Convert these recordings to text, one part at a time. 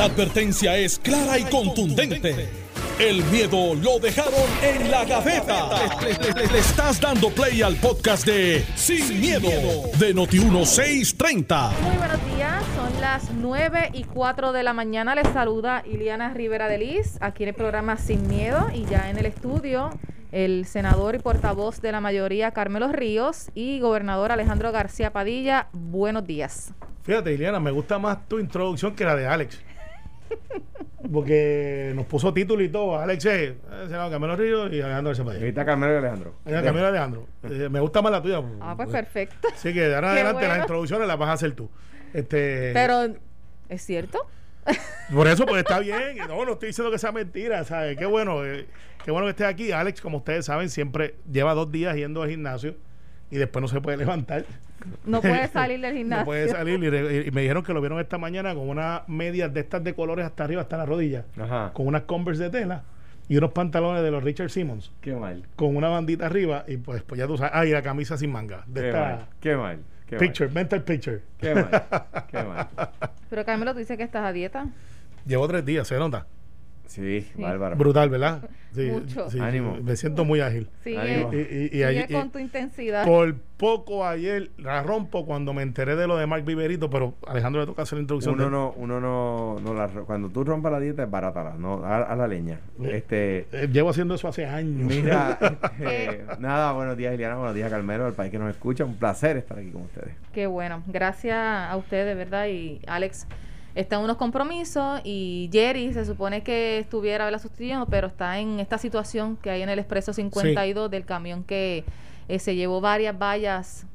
La advertencia es clara y contundente. El miedo lo dejaron en la gaveta. Le, le- le- le estás dando play al podcast de Sin, miedo, de Noti1630. Muy buenos días, son las 9 y 4 de la mañana. Les saluda Iliana Rivera de Liz, aquí en el programa Sin Miedo y ya en el estudio el senador y portavoz de la mayoría Carmelo Ríos y gobernador Alejandro García Padilla. Buenos días. Fíjate, Iliana, me gusta más tu introducción que la de Alex. Porque nos puso título y todo. Alex eh, senador Camilo Ríos y Alejandro García Padilla. Ahorita Carmelo y Alejandro. Eh, Camilo Alejandro. Eh, me gusta más la tuya. Ah, pues perfecto. Así que de ahora en Qué adelante bueno. las introducciones las vas a hacer tú. Este, Pero, ¿es cierto? Por eso, pues está bien. No, no estoy diciendo que sea mentira, ¿sabes? Qué bueno, eh, qué bueno que estés aquí. Alex, como ustedes saben, siempre lleva dos días yendo al gimnasio y después no se puede levantar. No puede salir del gimnasio. No puede salir. Y, re- y me dijeron que lo vieron esta mañana con unas medias de estas de colores hasta arriba, hasta la rodilla, Ajá. con unas Converse de tela y unos pantalones de los Richard Simmons, Qué mal. con una bandita arriba y pues, pues ya tú sabes. Ah, y la camisa sin manga. De Qué esta mal. Qué mal. Qué picture, mental picture. Qué mal. Qué mal. Pero Carmelo, tú dices que estás a dieta. Llevo tres días, se nota. Sí, Sí. bárbaro. Brutal, ¿verdad? Sí, Mucho. sí, Ánimo. Me siento muy ágil. Sigue, Ánimo. Y, y- y sigue y- con tu intensidad. por poco ayer la rompo cuando me enteré de lo de Mark Viverito, pero Alejandro le toca hacer la introducción. Uno de- no, uno no, no la, cuando tú rompas la dieta es barátala, no, a, a la leña. Este, Eh, llevo haciendo eso hace años. mira, eh, nada, buenos días Iliana, buenos días Carmelo, al país que nos escucha, un placer estar aquí con ustedes. Qué bueno. Gracias a ustedes, ¿verdad? Y Alex está en unos compromisos y Jerry se supone que estuviera ¿verdad? sustituyendo, pero está en esta situación que hay en el Expreso 52 del camión que eh, se llevó varias vallas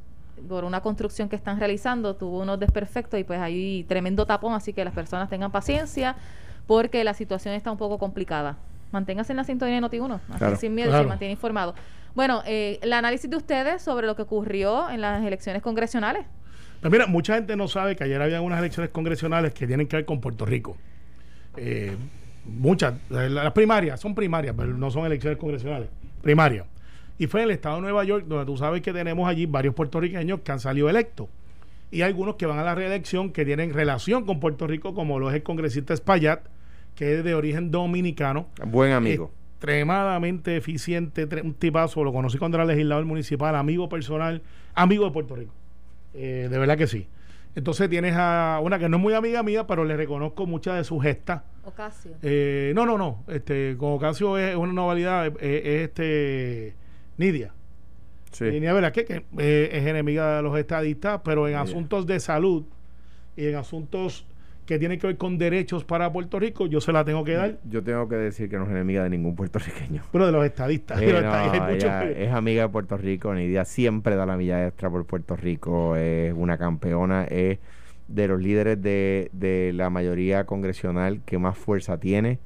por una construcción que están realizando, tuvo unos desperfectos y pues hay tremendo tapón, así que las personas tengan paciencia porque la situación está un poco complicada. Manténgase en la sintonía de Noti1, así Claro. sin miedo Claro. se mantiene informado. Bueno, eh, el análisis de ustedes sobre lo que ocurrió en las elecciones congresionales. Pues mira, mucha gente no sabe que ayer había unas elecciones congresionales que tienen que ver con Puerto Rico. Eh, muchas, eh, las primarias, son primarias, pero no son elecciones congresionales, primarias. Y fue en el estado de Nueva York, donde tú sabes que tenemos allí varios puertorriqueños que han salido electos. Y algunos que van a la reelección que tienen relación con Puerto Rico, como lo es el congresista Espaillat, que es de origen dominicano. Buen amigo. Extremadamente eficiente, un tipazo, lo conocí cuando era legislador municipal, amigo personal, amigo de Puerto Rico. Eh, de verdad que sí. Entonces tienes a una que no es muy amiga mía, pero le reconozco muchas de sus gestas. Ocasio. Eh, no, no, no. Este, con Ocasio es una novedad, es, es este Nidia. Sí. Nidia Velázquez, que eh, es enemiga de los estadistas, pero en Nidia. asuntos de salud y en asuntos que tienen que ver con derechos para Puerto Rico, yo se la tengo que dar. Yo tengo que decir que no es enemiga de ningún puertorriqueño. Pero de los estadistas. Eh, de los no, estadistas, hay ella que- es amiga de Puerto Rico, Nidia siempre da la milla extra por Puerto Rico, es una campeona, es de los líderes de, de la mayoría congresional que más fuerza tiene.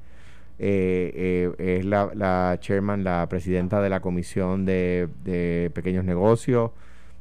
Eh, eh, es la, la chairman, la presidenta de la Comisión de, de Pequeños Negocios.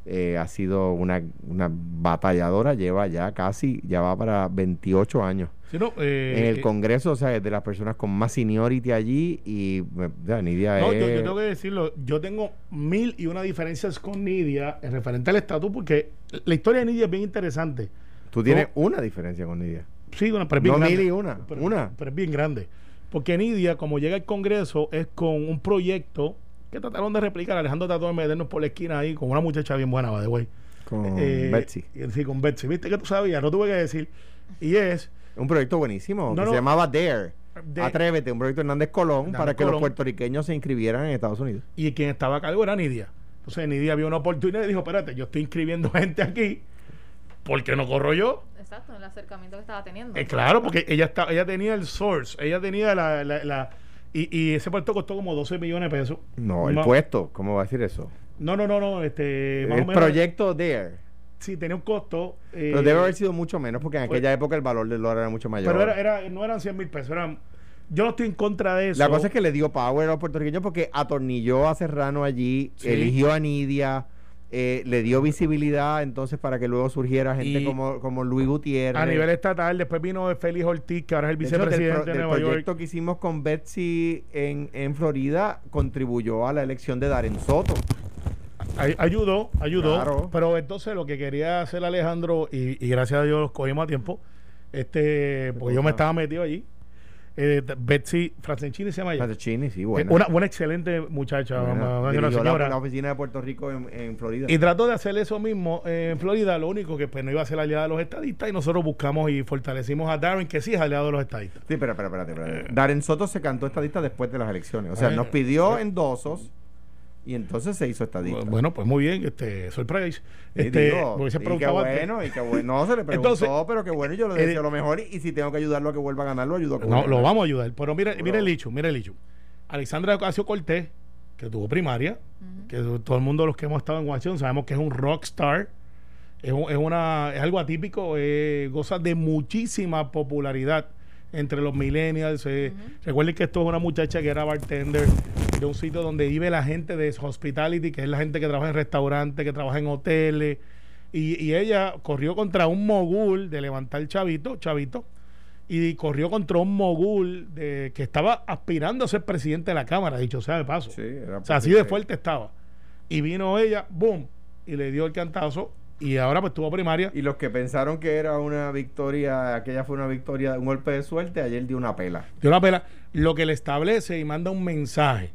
Eh, ha sido una, una batalladora, lleva ya casi, ya va para 28 años Sí, no, eh, en el eh, Congreso, o sea, es de las personas con más seniority allí y ya, Nidia No, es... yo, yo tengo que decirlo, yo tengo mil y una diferencias con Nidia en referente al estatus, porque la historia de Nidia es bien interesante. Tú tienes No. una diferencia con Nidia. Sí, una, pero es bien No grande. mil y una, Pero, una. pero es bien grande. Porque Nidia, como llega al Congreso, es con un proyecto que trataron de replicar. Alejandro trató de meternos por la esquina ahí con una muchacha bien buena, by the way. Con Eh, Betsy. Sí, con Betsy. ¿Viste que tú sabías? No tuve que decir. Y es Un proyecto buenísimo No, que no. se llamaba Dare. De- Atrévete, un proyecto Hernández Colón Hernández para que Colón. los puertorriqueños se inscribieran en Estados Unidos. y quien estaba a cargo era Nidia. Entonces Nidia vio una oportunidad y dijo, espérate, yo estoy inscribiendo gente aquí, ¿por qué no corro yo? Exacto, el acercamiento que estaba teniendo. Eh, claro, porque ella está, ella tenía el source, ella tenía la, la, la- y, y ese puesto costó como 12 millones de pesos. No, el puesto, ¿cómo va a decir eso? No, no, no, no, este, más el o menos, proyecto Dare. sí tenía un costo. eh, Pero debe haber sido mucho menos porque en pues- aquella época el valor del dólar era mucho mayor. Pero era, era, no eran 100 mil pesos, eran, yo no estoy en contra de eso. La cosa es que le dio power a los puertorriqueños porque atornilló a Serrano allí, Sí. eligió a Nidia, eh, le dio visibilidad entonces para que luego surgiera gente Y- como, como Luis Gutiérrez. a nivel estatal, después vino Félix Ortiz, que ahora es el De pro- vicepresidente de del Nueva York. proyecto que hicimos con Betsy en, en Florida contribuyó a la elección de Darren Soto. Ay- ayudó, ayudó. Claro. Pero entonces lo que quería hacer Alejandro, y, y gracias a Dios los cogimos a tiempo, Este, porque yo me estaba metido allí. Eh, Betsy Franceschini se llama ella. Franceschini, sí, Eh, buena. Una, una excelente muchacha, Buena. una, una la, señora. la oficina de Puerto Rico en, en Florida. Y trató de hacer eso mismo en Florida, lo único que pues, no iba a ser aliada de los estadistas y nosotros buscamos y fortalecimos a Darren, que sí es aliado de los estadistas. Sí, pero, espérate. Darren Soto se cantó estadista después de las elecciones. O sea, Eh, nos pidió eh. endosos y entonces se hizo estadista. Bueno, pues muy bien, este, surprise. Y Este, digo, me hubiese y qué bueno, y qué bueno. No, se le preguntó, Entonces, pero qué bueno. y Yo le eh, deseo lo mejor. Y, y si tengo que ayudarlo a que vuelva a ganar, lo ayudo a que No, vuelva a lo vamos a ayudar. Pero mira, Pero- mira el hecho, mira el hecho. Alexandra Ocasio Cortés, que tuvo primaria, que todo el mundo los que hemos estado en Washington sabemos que es un rockstar, es, un- es una, es algo atípico, eh, goza de muchísima popularidad entre los millennials. eh. Recuerden que esto es una muchacha que era bartender de un sitio donde vive la gente de hospitality, que es la gente que trabaja en restaurantes, que trabaja en hoteles. Y, y ella corrió contra un mogul de levantar chavito, chavito, y corrió contra un mogul de, que estaba aspirando a ser presidente de la Cámara, dicho sea de paso. Sí, O sea, así de fuerte estaba. Y vino ella, boom, y le dio el cantazo. Y ahora pues tuvo primaria. Y los que pensaron que era una victoria, aquella fue una victoria, un golpe de suerte, ayer dio una pela. dio una pela. Lo que le establece y manda un mensaje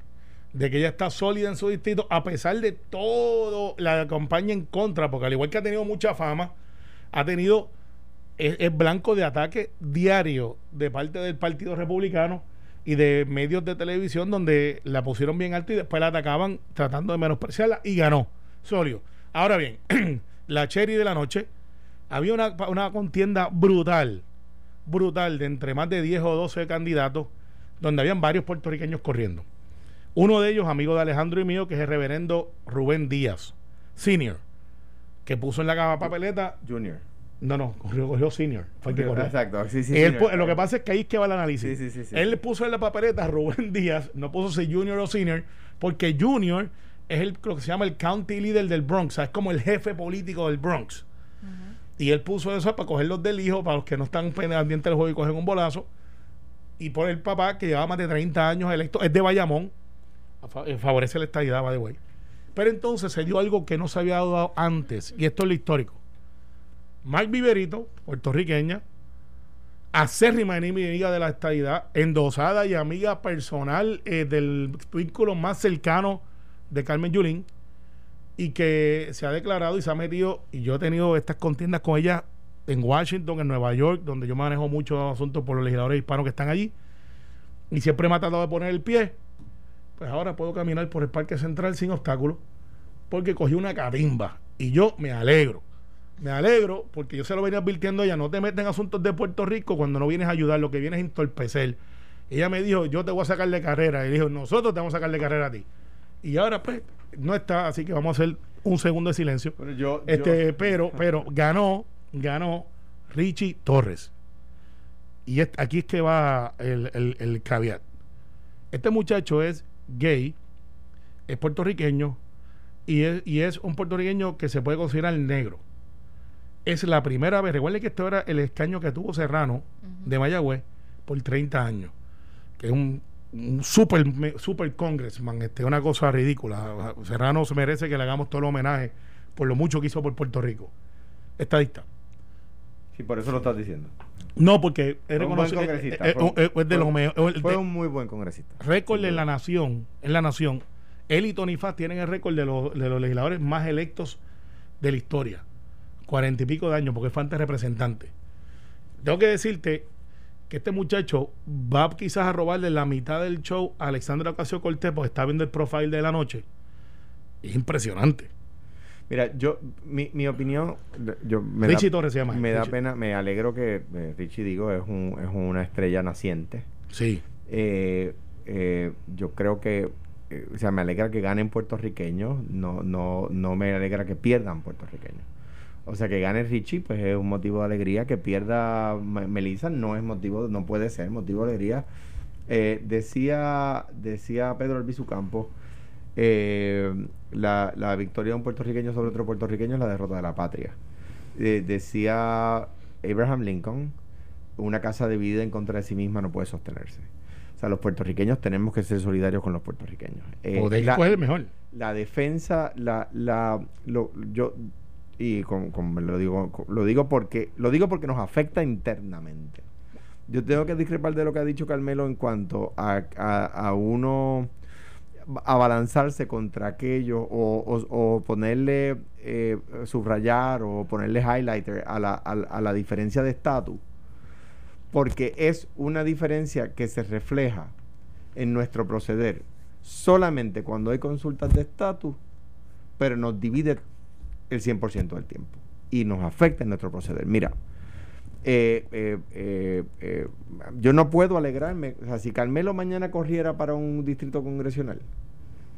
de que ella está sólida en su distrito, a pesar de todo la campaña en contra, porque al igual que ha tenido mucha fama, ha tenido, es, blanco de ataque diario de parte del Partido Republicano y de medios de televisión donde la pusieron bien alto y después la atacaban tratando de menospreciarla y ganó. Sólido. Ahora bien, la cherry de la noche, había una, una contienda brutal, brutal, de entre más de 10 o 12 candidatos, donde habían varios puertorriqueños corriendo. Uno de ellos, amigo de Alejandro y mío, que es el reverendo Rubén Díaz, senior, que puso en la papeleta, Junior. no, no, corrió, corrió senior, fue el que corrió. Exacto. Sí, sí, Él senior. pu- lo que pasa es que ahí es que va el análisis. Sí, sí, sí, sí. Él puso en la papeleta Rubén Díaz, no puso si junior o senior, porque junior es el, lo que se llama el county leader del Bronx, o sea, es como el jefe político del Bronx. Y él puso eso para coger los del hijo, para los que no están pendientes del juego y cogen un bolazo. Y por el papá, que llevaba más de 30 años electo, es de Bayamón, a favorece la estadidad, by the way. Pero entonces se dio algo que no se había dado antes, y esto es lo histórico. Mike Viverito, puertorriqueña, acérrima enemiga de la estadidad, endosada y amiga personal eh, del vínculo más cercano de Carmen Yulín, y que se ha declarado y se ha metido, y yo he tenido estas contiendas con ella en Washington, en Nueva York, donde yo manejo muchos asuntos por los legisladores hispanos que están allí, y siempre me ha tratado de poner el pie. Pues ahora puedo caminar por el Parque Central sin obstáculos, porque cogí una catimba, y yo me alegro. Me alegro porque yo se lo venía advirtiendo a ella, no te metas en asuntos de Puerto Rico cuando no vienes a ayudar, lo que vienes es entorpecer. Ella me dijo, yo te voy a sacar de carrera. Y dijo, nosotros te vamos a sacar de carrera a ti. Y ahora pues no está, así que vamos a hacer un segundo de silencio. Pero yo, Este, yo- pero, pero ganó, ganó Richie Torres. Y aquí es que va el, el, el caveat. Este muchacho es gay, es puertorriqueño y es, y es un puertorriqueño que se puede considerar negro. Es la primera vez, recuerden que esto era el escaño que tuvo Serrano de Mayagüez por 30 años, que es un, un super, super congressman, este, una cosa ridícula. Serrano se merece que le hagamos todo el homenaje por lo mucho que hizo por Puerto Rico. Estadista. Sí, por eso lo estás diciendo. No, porque es un buen congresista, eh, eh, un- eh, es de fue- los mejores. Fue un muy buen congresista. récord en la nación, en la nación, él y Tony Faz tienen el récord de los, de los legisladores más electos de la historia. Cuarenta y pico de años, porque fue antes representante. Tengo que decirte que este muchacho va quizás a robarle la mitad del show a Alexandra Ocasio Cortés, porque está viendo el profile de la noche. Es impresionante. Mira, yo, mi, mi opinión, yo me Richie da, Torres se llama. me da pena, me alegro que eh, Richie, digo, es, un, es una estrella naciente. Sí. Eh, eh, yo creo que, o sea, me alegra que ganen puertorriqueños, no, no, no me alegra que pierdan puertorriqueños. O sea, que gane Richie, pues es un motivo de alegría. Que pierda Me- Melissa no es motivo, no puede ser motivo de alegría. Eh, decía, decía Pedro Albizu Campos, eh, la, la victoria de un puertorriqueño sobre otro puertorriqueño es la derrota de la patria. Eh, decía Abraham Lincoln, una casa dividida en contra de sí misma no puede sostenerse. O sea, los puertorriqueños tenemos que ser solidarios con los puertorriqueños. Eh, o de la- coger mejor. la defensa, la, la, lo- yo, y con, lo digo lo digo porque lo digo porque nos afecta internamente. Yo tengo que discrepar de lo que ha dicho Carmelo en cuanto a, a, uno abalanzarse contra aquello o, ponerle eh, subrayar o ponerle highlighter a la, a la diferencia de estatus porque es una diferencia que se refleja en nuestro proceder solamente cuando hay consultas de estatus, pero nos divide el 100% del tiempo y nos afecta en nuestro proceder. Mira, eh, eh, eh, yo no puedo alegrarme, o sea, si Carmelo mañana corriera para un distrito congresional,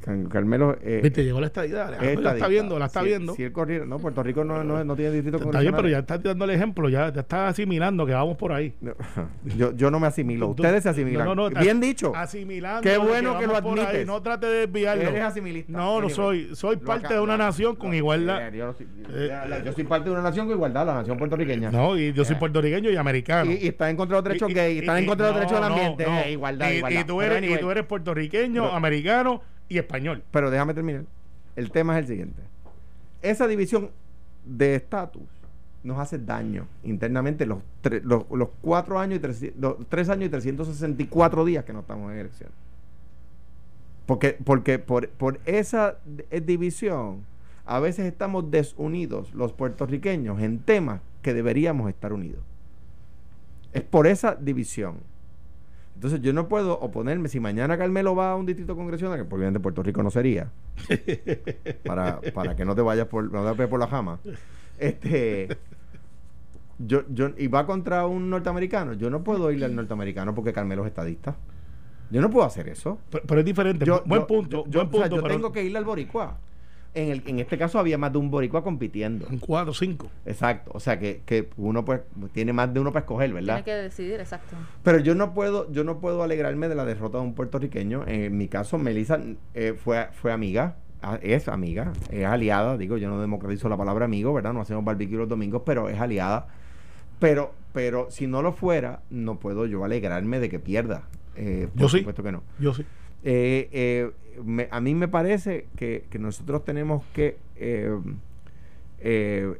Carmelo. Eh, Viste, llegó la estadidad. la está viendo, la está viendo. Si él corriera, no, Puerto Rico no, no, no tiene distrito Está bien, pero ya está dando el ejemplo, ya, ya está asimilando que vamos por ahí. yo, yo no me asimilo, ustedes se asimilan. No, no, Bien dicho. Asimilando. Qué bueno que, lo admites. No trate de desviarlo. Eres asimilista. No, no soy. Soy parte de una nación con igualdad. Yo, soy parte de una nación con igualdad, la nación puertorriqueña. No, y yo soy puertorriqueño y americano. Y, está en contra de los derechos gays, está en contra de los derechos del ambiente. Igualdad, igualdad. Y tú eres puertorriqueño, americano y español. Pero déjame terminar. El tema es el siguiente. Esa división de estatus nos hace daño internamente los, los, cuatro años y tres años y 364 días que no estamos en elección. Porque, porque por, por esa división a veces estamos desunidos los puertorriqueños en temas que deberíamos estar unidos. Es por esa división. Entonces yo no puedo oponerme. Si mañana Carmelo va a un distrito congresional, que por de Puerto Rico no sería, para, para que no te vayas por, no te por la jama, este, yo, yo, y va contra un norteamericano, yo no puedo irle al norteamericano porque Carmelo es estadista. Yo no puedo hacer eso. Pero, es diferente. buen punto. Yo, buen punto, yo tengo que irle al boricua en, el, en este caso había más de un boricua compitiendo. Un cuatro, cinco. Exacto. O sea que, que uno pues tiene más de uno para escoger, ¿verdad? Tiene que decidir, exacto. Pero yo no puedo, yo no puedo alegrarme de la derrota de un puertorriqueño. En mi caso, Melissa eh, fue, fue amiga, es amiga, es aliada, digo, yo no democratizo la palabra amigo, ¿verdad? No hacemos barbecue los domingos, pero es aliada. Pero, pero si no lo fuera, no puedo yo alegrarme de que pierda. Eh, por yo supuesto que no. Yo sí. Eh, eh a mí me parece que, nosotros tenemos que eh,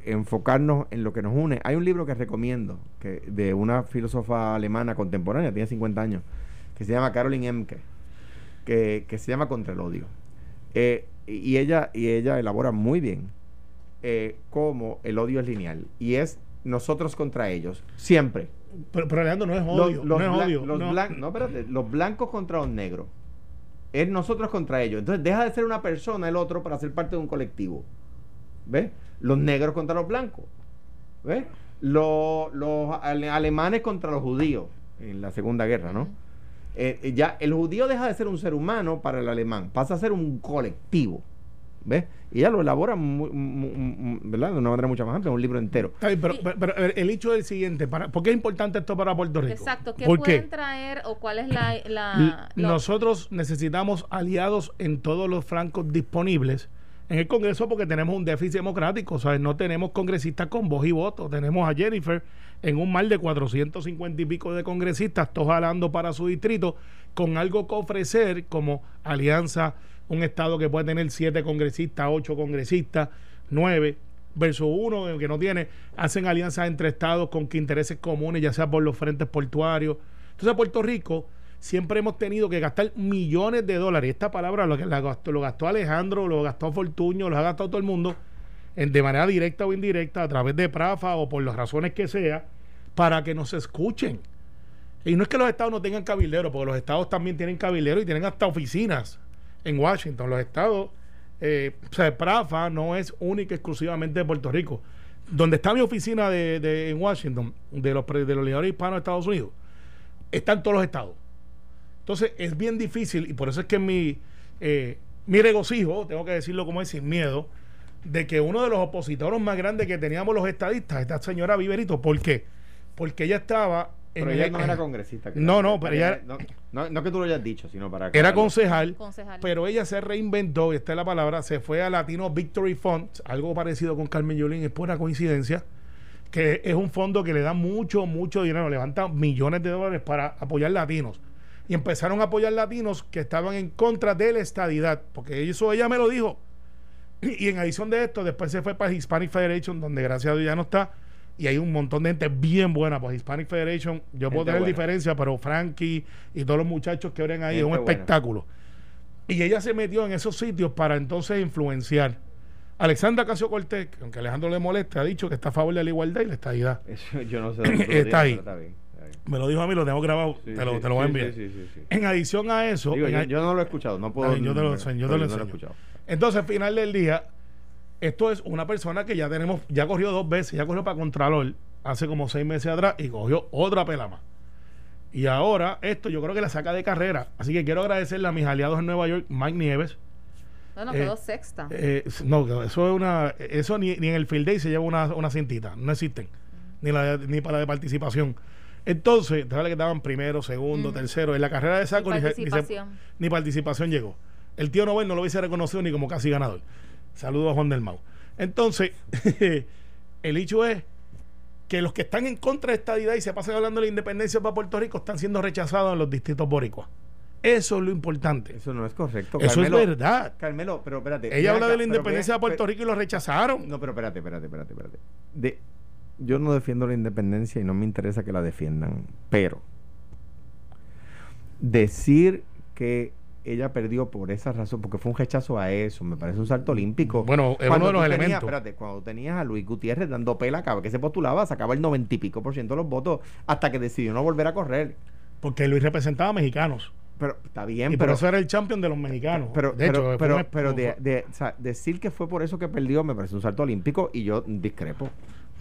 enfocarnos en lo que nos une. Hay un libro que recomiendo que de una filósofa alemana contemporánea, tiene 50 años, que se llama Caroline Emke, que, se llama Contra el odio. Y, ella, y ella elabora muy bien cómo el odio es lineal y es nosotros contra ellos, siempre. Pero, pero no es odio. no es odio. no, espérate, los blancos contra los negros es nosotros contra ellos. Entonces deja de ser una persona el otro para ser parte de un colectivo. ¿Ves? Los negros contra los blancos. ¿Ves? Los, alemanes contra los judíos en la Segunda Guerra, ¿no? Eh, ya el judío deja de ser un ser humano para el alemán, pasa a ser un colectivo. ¿Ves? Y ella lo elabora ¿verdad? de una manera mucho más amplia, un libro entero. pero, el hecho es el siguiente, para, ¿por qué es importante esto para Puerto Rico? Exacto, ¿qué pueden traer o cuál es la... Nosotros necesitamos aliados en todos los francos disponibles en el Congreso porque tenemos un déficit democrático, o sea, no tenemos congresistas con voz y voto, tenemos a Jennifer en un mar de 450 y pico de congresistas, todos jalando para su distrito, con algo que ofrecer como alianza un estado que puede tener siete congresistas, ocho congresistas, nueve, versus uno que no tiene, hacen alianzas entre estados con que intereses comunes, ya sea por los frentes portuarios. Entonces, Puerto Rico siempre hemos tenido que gastar millones de dólares. Esta palabra lo, gastó, lo gastó Alejandro, lo gastó Fortuño, lo ha gastado todo el mundo, en, de manera directa o indirecta, a través de Prafa o por las razones que sea, para que nos escuchen. Y no es que los estados no tengan cabilderos, porque los estados también tienen cabilderos y tienen hasta oficinas en Washington. Los estados, eh, o sea, Prafa no es única exclusivamente de Puerto Rico. Donde está mi oficina de, en Washington, de los, de los legisladores hispanos de Estados Unidos, están todos los estados. Entonces es bien difícil, y por eso es que mi, eh, mi regocijo, tengo que decirlo como es, sin miedo, de que uno de los opositores más grandes que teníamos los estadistas, esta señora Viverito, ¿por qué? Porque ella estaba pero ella no era congresista. No, no, pero ella... No, no, que tú lo hayas dicho, sino para... Era concejal, pero ella se reinventó, y esta es la palabra, se fue a Latino Victory Fund, algo parecido con Carmen Yulín, es pura coincidencia, que es un fondo que le da mucho, mucho dinero, levanta millones de dólares para apoyar latinos. Y empezaron a apoyar latinos que estaban en contra de la estadidad, porque eso ella me lo dijo. Y en adición de esto, después se fue para Hispanic Federation, donde gracias a Dios ya no está. Y hay un montón de gente bien buena. Pues Hispanic Federation, yo puedo tener buena. diferencia, pero Frankie y todos los muchachos que oren ahí es un buena. espectáculo. Y ella se metió en esos sitios para entonces influenciar. Alexandra Casio Cortés, que aunque Alejandro le moleste, ha dicho que está a favor de la igualdad y la estadidad. Eso yo no sé Está ahí. está bien, está bien. Me lo dijo a mí, lo tengo grabado, Sí, te, lo, sí, te lo voy a enviar. sí, sí, sí. En adición a eso, Digo, yo, a- yo no lo he escuchado, no puedo. Bien, yo te lo enseño, yo te pero lo no he escuchado. Entonces, al final del día, esto es una persona que ya tenemos, ya corrió dos veces, ya corrió para Contralor hace como seis meses atrás y cogió otra pela más. Y ahora, esto yo creo que la saca de carrera. Así que quiero agradecerle a mis aliados en Nueva York, Mike Nieves. Bueno, Eh, quedó sexta. Eh, no, eso es una. Eso ni, ni en el Field Day se lleva una, una cintita. No existen. Ni, la ni para la de participación. Entonces, déjale que estaban primero, segundo, tercero. En la carrera de saco ni, se- ni se- participación. ni participación llegó. El tío Nobel no lo hubiese reconocido ni como casi ganador. Saludos a Juan del Mau. Entonces, el hecho es que los que están en contra de esta idea y se pasan hablando de la independencia para Puerto Rico están siendo rechazados en los distritos boricuas. Eso es lo importante. Eso no es correcto. Eso Carmelo. es verdad. Carmelo, pero espérate. Ella habla de la independencia de Puerto Rico y lo rechazaron. No, pero espérate, espérate, espérate, espérate. De, yo no defiendo la independencia y no me interesa que la defiendan, pero decir que ella perdió por esa razón, porque fue un rechazo a eso, me parece un salto olímpico. Bueno, es Cuando uno de los tenías- elementos. Espérate, cuando tenías a Luis Gutiérrez dando pela cada vez que se postulaba, sacaba el noventa y pico por ciento de los votos hasta que decidió no volver a correr. Porque Luis representaba a mexicanos. Pero está bien, y por pero, eso era el champion de los mexicanos. pero, de hecho, pero, fue pero, pero de, fue- de- o sea, decir que fue por eso que perdió me parece un salto olímpico y yo discrepo.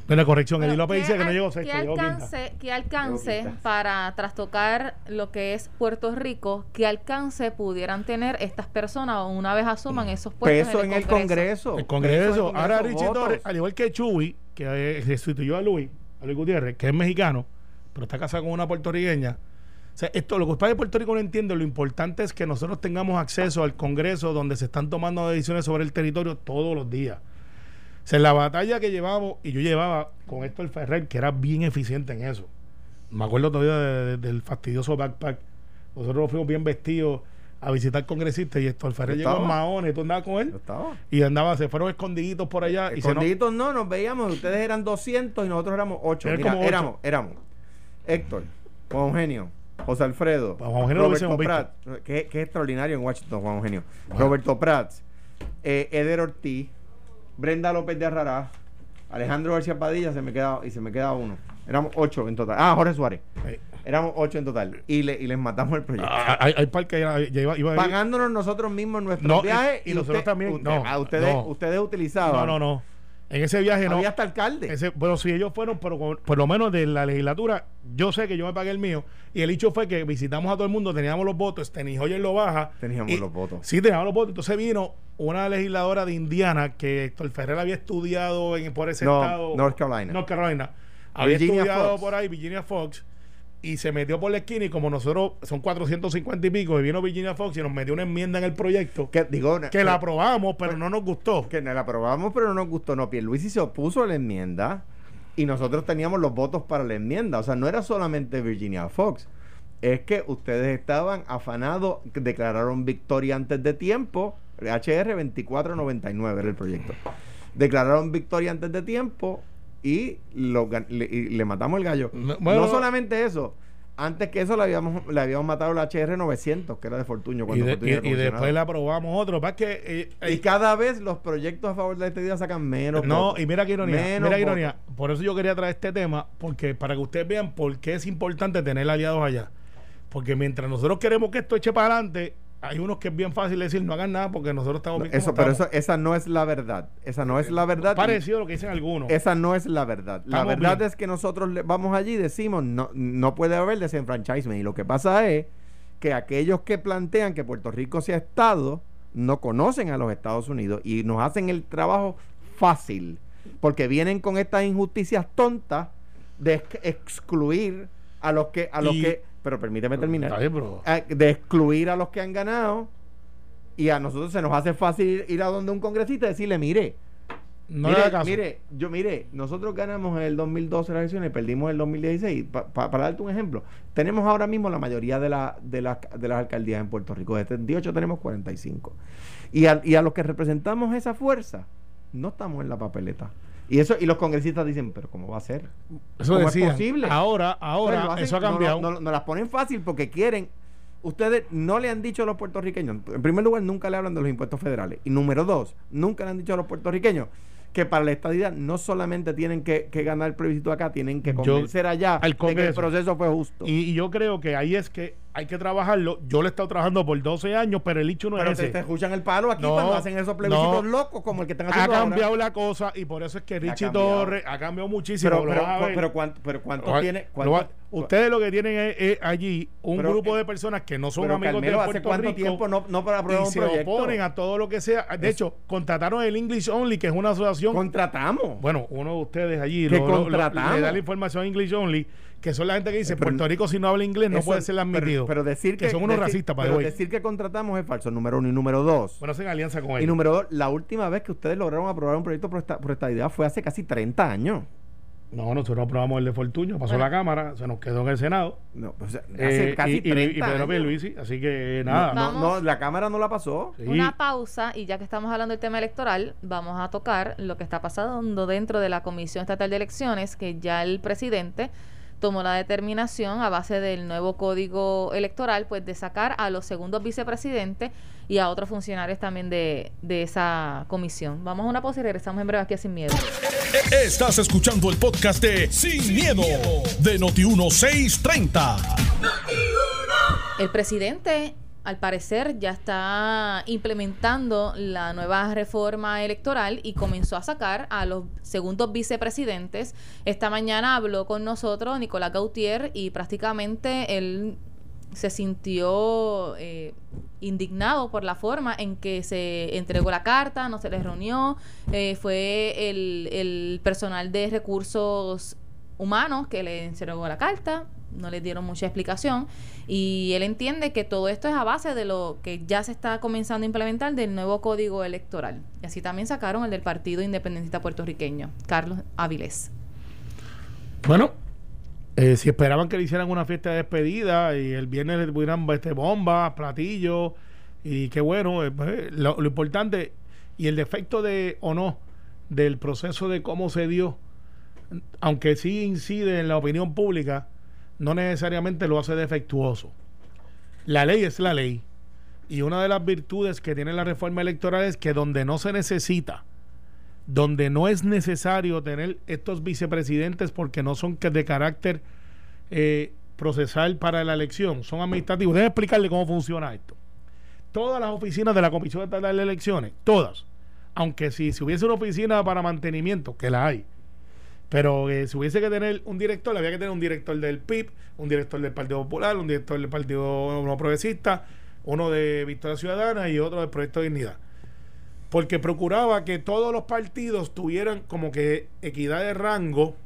Una corrección. Bueno, Eddie López ¿qué dice que no llegó ¿Qué sexto, quinta. alcance, qué alcance para trastocar lo que es Puerto Rico, qué alcance pudieran tener estas personas una vez asuman esos puestos Peso en el Congreso. El Congreso. Ahora Richie votos. Torres, al igual que Chuy, que eh, sustituyó a Luis, a Luis Gutiérrez, que es mexicano, pero está casado con una puertorriqueña. O sea, esto, lo que para de Puerto Rico no entiende, lo importante es que nosotros tengamos acceso al Congreso donde se están tomando decisiones sobre el territorio todos los días. Sea, la batalla que llevamos, y yo llevaba con Héctor Ferrer, que era bien eficiente en eso. Me acuerdo todavía de- de- del fastidioso backpack. Nosotros fuimos bien vestidos a visitar congresistas y Héctor Ferrer llegó en estaba. maones, tú andabas con él. Y andaba, se fueron escondiditos por allá. y se no- Escondiditos no, nos veíamos, ustedes eran 200 y nosotros éramos 8. Eran Mira, como ocho. éramos, éramos. Héctor, Juan Eugenio, José Alfredo, Juan Eugenio Roberto Prats, que, que es extraordinario en Washington, Juan Eugenio. Roberto Prats, eh, Eder Ortiz, Brenda López de Arrará, Alejandro García Padilla, se me queda, y se me queda uno. Éramos 8 en total. Ah, Jorge Suárez. Éramos 8 en total. Y, le, y les matamos el proyecto. ah, hay, hay par que ya, ya iba, iba a ir- Pagándonos nosotros mismos nuestros No, y- viajes. y nosotros también, usted- no, ah, ustedes, no. ustedes utilizaban. No, no, no. En ese viaje no. Había hasta alcalde. Ese, bueno, si ellos fueron, pero por lo menos de la legislatura, yo sé que yo me pagué el mío. Y el hecho fue que visitamos a todo el mundo, teníamos los votos, Steny Hoyer lo baja. Teníamos y- los votos. Sí, teníamos los votos. Entonces vino una legisladora de Indiana que Héctor Ferrer había estudiado en, por ese No, estado. North Carolina. North Carolina. Había Virginia estudiado Fox. por ahí, Virginia Fox. Y se metió por la esquina y como nosotros son 450 y pico, y vino Virginia Fox y nos metió una enmienda en el proyecto que, Que, digo, la aprobamos, pero no nos gustó. que la aprobamos, pero no nos gustó. No, Pierluisi se opuso a la enmienda y nosotros teníamos los votos para la enmienda. O sea, no era solamente Virginia Fox. Es que ustedes estaban afanados, declararon victoria antes de tiempo. HR 2499 era el proyecto. Declararon victoria antes de tiempo y, lo le, y le matamos el gallo. No, bueno, no solamente eso. Antes que eso le habíamos, le habíamos matado el HR 900, que era de Fortuño. Y, Cuando de- y- era y después le aprobamos otro. Para que, eh, Y eh, cada vez los proyectos a favor de esta idea sacan menos. no, votos. y mira qué ironía. Menos Mira qué ironía. Por eso yo quería traer este tema, porque para que ustedes vean por qué es importante tener aliados allá. Porque mientras nosotros queremos que esto eche para adelante, hay unos que es bien fácil decir no hagan nada porque nosotros estamos bien. Eso, pero estamos. eso, esa no es la verdad. Esa no es la verdad. parecido a lo que dicen algunos. Esa no es la verdad. La verdad bien. es que nosotros le- vamos allí y decimos no, no puede haber desenfranchisement. Y lo que pasa es que aquellos que plantean que Puerto Rico sea Estado no conocen a los Estados Unidos y nos hacen el trabajo fácil. Porque vienen con estas injusticias tontas de ex- excluir a los que, a los Y- que, pero permíteme terminar. Bien, pero- a- de excluir a los que han ganado y a nosotros se nos hace fácil ir a donde un congresista y decirle, mire, No mire, caso. yo mire, nosotros ganamos en el 2012 las elecciones, perdimos en el 2016. Pa- pa- para darte un ejemplo, tenemos ahora mismo la mayoría de, la, de, las- de las alcaldías en Puerto Rico. De 78 tenemos 45. Y a, y a los que representamos esa fuerza, no estamos en la papeleta. Y eso y los congresistas dicen, pero ¿cómo va a ser? Eso ¿Cómo es decían. posible? Ahora, ahora, hacen- eso ha cambiado. No, no las ponen fácil porque quieren. Ustedes no le han dicho a los puertorriqueños, en primer lugar, nunca le hablan de los impuestos federales. Y número dos, nunca le han dicho a los puertorriqueños que para la estadidad no solamente tienen que, que ganar el plebiscito acá, tienen que Yo- convencer allá al de que el proceso fue justo. Y, y yo creo que ahí es que hay que trabajarlo. Yo le he estado trabajando por 12 años, pero el hecho no pero es te, ese. te escuchan el palo aquí No, cuando hacen esos plebiscitos no. locos como el que están ha haciendo ahora. cambiado la cosa y por eso es que Richie cambiado. Torres ha cambiado muchísimo. Pero, lo pero, pero, cuánto, pero cuánto Lo tiene. lo cuánto- ustedes lo que tienen es, es allí un grupo eh, de personas que no son amigos Carmelo, de ¿hace Puerto cuánto Rico tiempo no, no para y un se proyecto? oponen a todo lo que sea. De Es- hecho, contrataron el English Only, que es una asociación. Contratamos. bueno, uno de ustedes allí lo- lo- lo- contratamos. le da la información a English Only, que son la gente que dice Eh, pero- Puerto Rico si no habla inglés no Eso- puede ser admitido. Pero, pero decir que, que son unos decir- racistas, para pero decir que contratamos es falso, número uno. Y número dos. Bueno, hacen alianza con y ellos. número dos, la última vez que ustedes lograron aprobar un proyecto por, esta, por estadidad fue hace casi 30 años. No, nosotros aprobamos el de Fortuño, pasó Bueno. la Cámara, se nos quedó en el Senado. No, o sea, hace Eh, casi y, y, 30 y Pedro años. Pierluisi, así que nada. no, no, la Cámara no la pasó. Sí. Una pausa y ya que estamos hablando del tema electoral, vamos a tocar lo que está pasando dentro de la Comisión Estatal de Elecciones, que ya el presidente tomó la determinación a base del nuevo código electoral, pues de sacar a los segundos vicepresidentes y a otros funcionarios también de, de esa comisión. Vamos a una pausa y regresamos en breve aquí a Sin Miedo. Estás escuchando el podcast de Sin, miedo, de Noti1630. El presidente, al parecer, ya está implementando la nueva reforma electoral y comenzó a sacar a los segundos vicepresidentes. Esta mañana habló con nosotros Nicolás Gautier y prácticamente él se sintió eh, indignado por la forma en que se entregó la carta, no se les reunió, eh, fue el, el personal de recursos humanos que le entregó la carta, no les dieron mucha explicación y él entiende que todo esto es a base de lo que ya se está comenzando a implementar del nuevo código electoral. Y así también sacaron el del Partido Independentista Puertorriqueño, Carlos Avilés. Bueno, eh, si esperaban que le hicieran una fiesta de despedida y el viernes le tuvieran este, bombas, platillos, y qué bueno, eh, pues, lo, lo importante y el defecto de o no del proceso de cómo se dio, aunque sí incide en la opinión pública, no necesariamente lo hace defectuoso. La ley es la ley. Y una de las virtudes que tiene la reforma electoral es que donde no se necesita, donde no es necesario tener estos vicepresidentes porque no son de carácter eh, procesal para la elección, son administrativos. Déjenme explicarle cómo funciona esto. Todas las oficinas de la Comisión Estatal de Elecciones, todas, aunque si, si hubiese una oficina para mantenimiento, que la hay, pero eh, si hubiese que tener un director, había que tener un director del PIB, un director del Partido Popular, un director del Partido No Progresista, uno de Victoria Ciudadana y otro del Proyecto de Dignidad. Porque procuraba que todos los partidos tuvieran como que equidad de rango,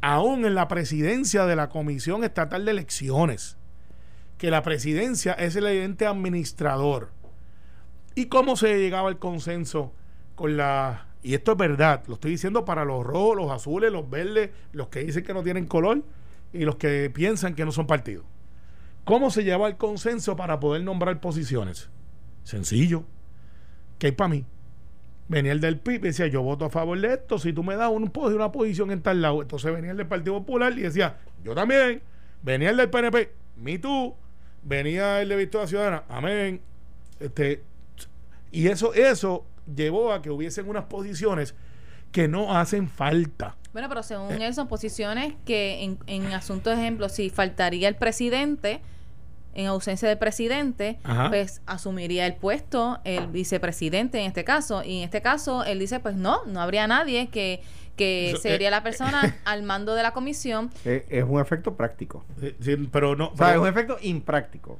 aún en la presidencia de la Comisión Estatal de Elecciones. Que la presidencia es el ente administrador. ¿Y cómo se llegaba al consenso con la y esto es verdad, lo estoy diciendo para los rojos, los azules, los verdes, los que dicen que no tienen color y los que piensan que no son partidos. ¿Cómo se lleva el consenso para poder nombrar posiciones? Sencillo. ¿Qué hay para mí? Venía el del PIB y decía, yo voto a favor de esto, si tú me das un, una posición en tal lado. Entonces venía el del Partido Popular y decía, yo también. Venía el del PNP, mi tú. Venía el de Victoria Ciudadana, amén. Este, y eso, eso llevó a que hubiesen unas posiciones que no hacen falta. Bueno, pero según él son posiciones que en, en asuntos de ejemplo, si faltaría el presidente, en ausencia del presidente, Ajá. pues asumiría el puesto el vicepresidente en este caso. Y en este caso, él dice, pues no, no habría nadie que, que Eso, sería eh, la persona al mando de la comisión. Eh, es un efecto práctico. Sí, sí, pero no, O sea, es un efecto impráctico.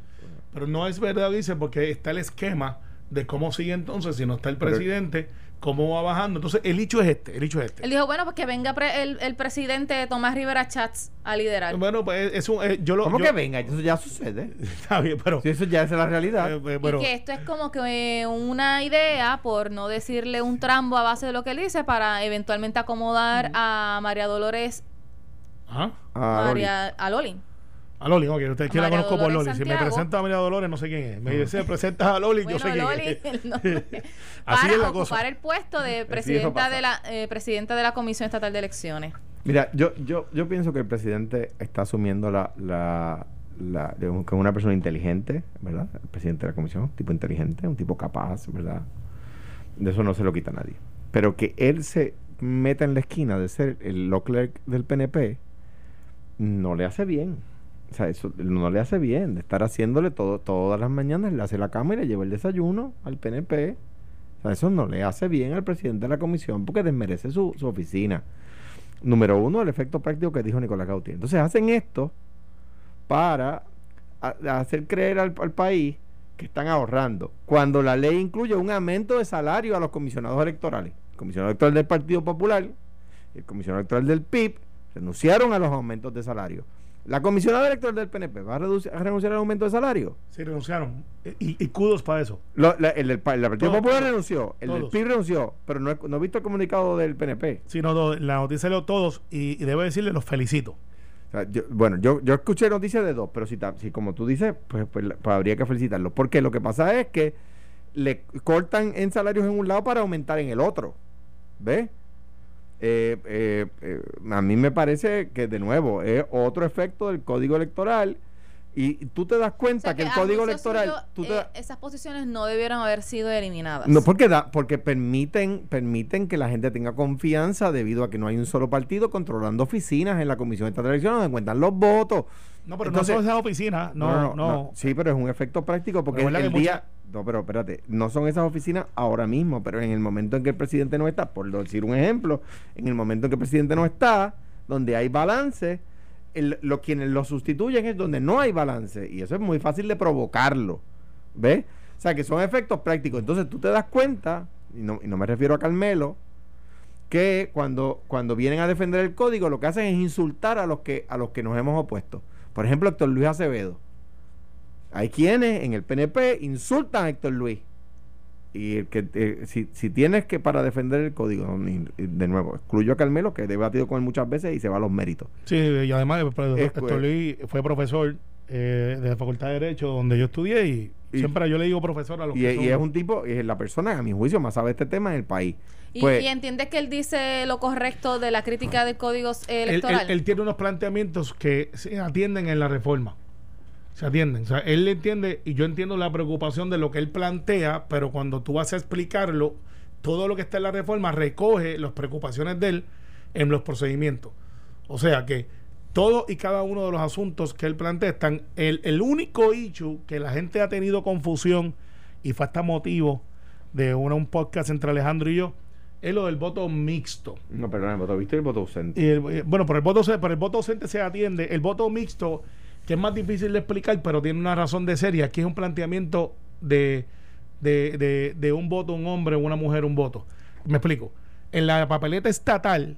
pero no es verdad, dice, porque está el esquema de cómo sigue entonces, si no está el presidente, cómo va bajando. Entonces, el hecho es este, el hecho es este. Él dijo, bueno, pues que venga pre- el, el presidente Tomás Rivera Chats a liderar. Bueno, pues es un, eh, yo lo... ¿Cómo yo- que venga? Eso ya sucede. Está bien, pero... Si eso ya es la realidad. eh, eh, pero- y que esto es como que eh, una idea, por no decirle un trambo a base de lo que él dice, para eventualmente acomodar a María Dolores, Ajá. Ah, Loli. María, a Loli. A Loli, ok, usted que la conozco por Dolores Loli. Si me presenta a María Dolores, no sé quién es. Me dice, presenta a Loli, Bueno, yo sé quién Loli, es. el nombre. Así para es la ocupar cosa. el puesto de presidenta de la eh, presidenta de la Comisión Estatal de Elecciones. Mira, yo, yo, yo pienso que el presidente está asumiendo la, la, la de un- que es una persona inteligente, ¿verdad? El presidente de la comisión, un tipo inteligente, un tipo capaz, ¿verdad? De eso no se lo quita nadie. Pero que él se meta en la esquina de ser el law clerk del PNP, no le hace bien. O sea, eso no le hace bien. De estar haciéndole todo, todas las mañanas, le hace la cama y le lleva el desayuno al PNP. O sea, eso no le hace bien al presidente de la comisión porque desmerece su, su oficina. Número uno, el efecto práctico que dijo Nicolás Gautier. Entonces hacen esto para hacer creer al, al país que están ahorrando, cuando la ley incluye un aumento de salario a los comisionados electorales. El comisionado electoral del Partido Popular el comisionado electoral del PIB renunciaron a los aumentos de salario. La comisionada electoral del PNP va a, reducir- a renunciar al aumento de salario. Sí, renunciaron. Y, y kudos para eso. Lo- la- el, del Partido Popular todos. renunció, el del. PIB renunció, pero no he, no he visto el comunicado del PNP. Sí, no, no, la noticia leo todos y, y debo decirle, los felicito. O sea, yo- bueno, yo, yo escuché noticias de dos, pero si, si como tú dices, pues, pues, pues habría que felicitarlo. Porque lo que pasa es que le cortan en salarios en un lado para aumentar en el otro. ¿Ves? Eh, eh, eh, a mí me parece que, de nuevo, es otro efecto del código electoral. Y tú te das O cuenta sea, que el código electoral. suyo, tú te eh, esas posiciones no debieron haber sido eliminadas. no, porque da, porque permiten, permiten que la gente tenga confianza debido a que no hay un solo partido controlando oficinas en la Comisión Estatal de Elecciones donde cuentan los votos. No, pero Entonces- no son esas oficinas. No, no. Sí, pero es un efecto práctico porque el día. No, pero espérate, no son esas oficinas ahora mismo, pero en el momento en que el presidente no está, por decir un ejemplo, en el momento en que el presidente no está, donde hay balance, lo, quienes lo sustituyen es donde no hay balance. Y eso es muy fácil de provocarlo. ¿Ves? O sea, que son efectos prácticos. Entonces tú te das cuenta, y no, y no me refiero a Carmelo, que cuando, cuando vienen a defender el código, lo que hacen es insultar a los que, a los que nos hemos opuesto. Por ejemplo, Héctor Luis Acevedo. Hay quienes en el PNP insultan a Héctor Luis. Y el que eh, si, si tienes que para defender el código, no, y- y de nuevo, excluyo a Carmelo, que he debatido con él muchas veces y se va a los méritos. Sí, y además, el profesor Es- Héctor Luis fue profesor eh, de la Facultad de Derecho donde yo estudié y, Y- siempre yo le digo profesor a los Y, que y son- es un tipo, y es la persona, a mi juicio, más sabe este tema en el país. y, Pues, y entiende que él dice lo correcto de la crítica del código eh, él, electoral. él- él tiene unos planteamientos que se atienden en la reforma. Se atienden. O sea, él entiende y yo entiendo la preocupación de lo que él plantea, pero cuando tú vas a explicarlo, todo lo que está en la reforma recoge las preocupaciones de él en los procedimientos. O sea que todo y cada uno de los asuntos que él plantea están. El, el único issue que la gente ha tenido confusión y fue hasta motivo de una- un podcast entre Alejandro y yo es lo del voto mixto. no, perdón, el voto visto y el voto ausente. Y el- eh, bueno, por el voto por el voto ausente se atiende. El voto mixto, que es más difícil de explicar, pero tiene una razón de ser, y aquí es un planteamiento de, de, de, de un voto, un hombre, una mujer, un voto. Me explico. En la papeleta estatal,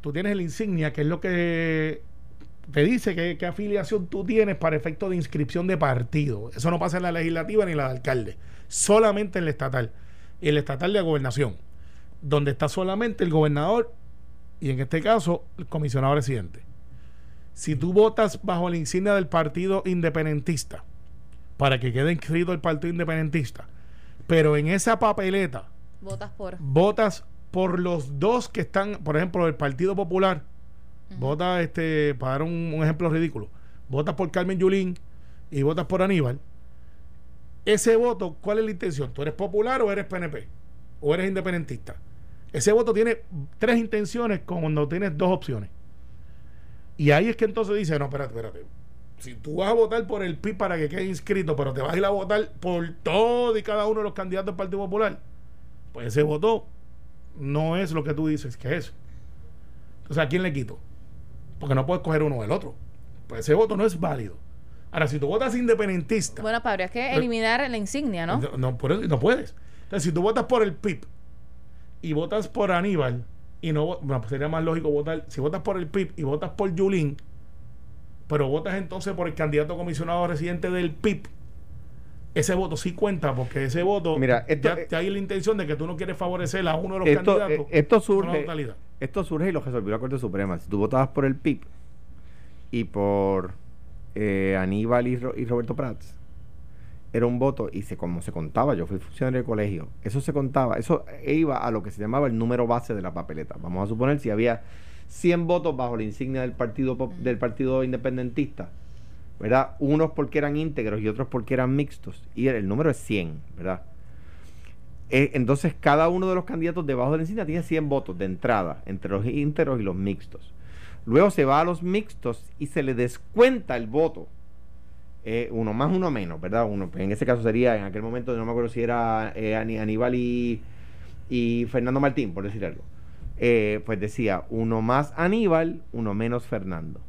tú tienes el insignia, que es lo que te dice que, qué afiliación tú tienes para efecto de inscripción de partido. Eso no pasa en la legislativa ni en la de alcalde, solamente en la estatal. Y en la estatal de gobernación, donde está solamente el gobernador y en este caso el comisionado residente. Si tú votas bajo la insignia del partido independentista, para que quede inscrito el partido independentista, pero en esa papeleta Votas por. votas por los dos que están, por ejemplo, el Partido Popular, Ujú. vota, este, para dar un, un ejemplo ridículo, votas por Carmen Yulín y votas por Aníbal, ese voto, ¿cuál es la intención? ¿Tú eres popular o eres PNP? ¿O eres independentista? Ese voto tiene tres intenciones cuando tienes dos opciones. Y ahí es que entonces dice, no, espérate, espérate. Si tú vas a votar por el PIB para que quede inscrito, pero te vas a ir a votar por todo y cada uno de los candidatos del Partido Popular, pues ese voto no es lo que tú dices que es. Entonces, ¿a quién le quito? Porque no puedes coger uno o el otro. Pues ese voto no es válido. Ahora, si tú votas independentista, Bueno, pero habría que eliminar la insignia, ¿no? no, no, por eso- no puedes. Entonces, si tú votas por el PIB, y votas por Aníbal, y no, bueno, pues sería más lógico votar, si votas por el PIB y votas por Yulín, pero votas entonces por el candidato comisionado residente del PIB, ese voto sí cuenta porque ese voto Mira, esto, ya, hay la intención de que tú no quieres favorecer a uno de los esto, candidatos. eh, esto surge, esto surge y lo resolvió la Corte Suprema. Si tú votabas por el PIB y por eh, Aníbal y, Ro- y Roberto Prats, era un voto y se como se contaba, yo fui funcionario de colegio, eso se contaba, eso iba a lo que se llamaba el número base de la papeleta. Vamos a suponer si había 100 votos bajo la insignia del partido del partido independentista, ¿verdad? Unos porque eran íntegros y otros porque eran mixtos y el número es 100, ¿verdad? Eh, entonces cada uno de los candidatos debajo de la insignia tiene 100 votos de entrada entre los íntegros y los mixtos. Luego se va a los mixtos y se le descuenta el voto. Eh, uno más, uno menos, ¿verdad? Uno, pues, en ese caso sería, en aquel momento, no me acuerdo si era eh, Aníbal y, Fernando Martín, por decir algo. Eh, pues decía, uno más Aníbal, uno menos Fernando,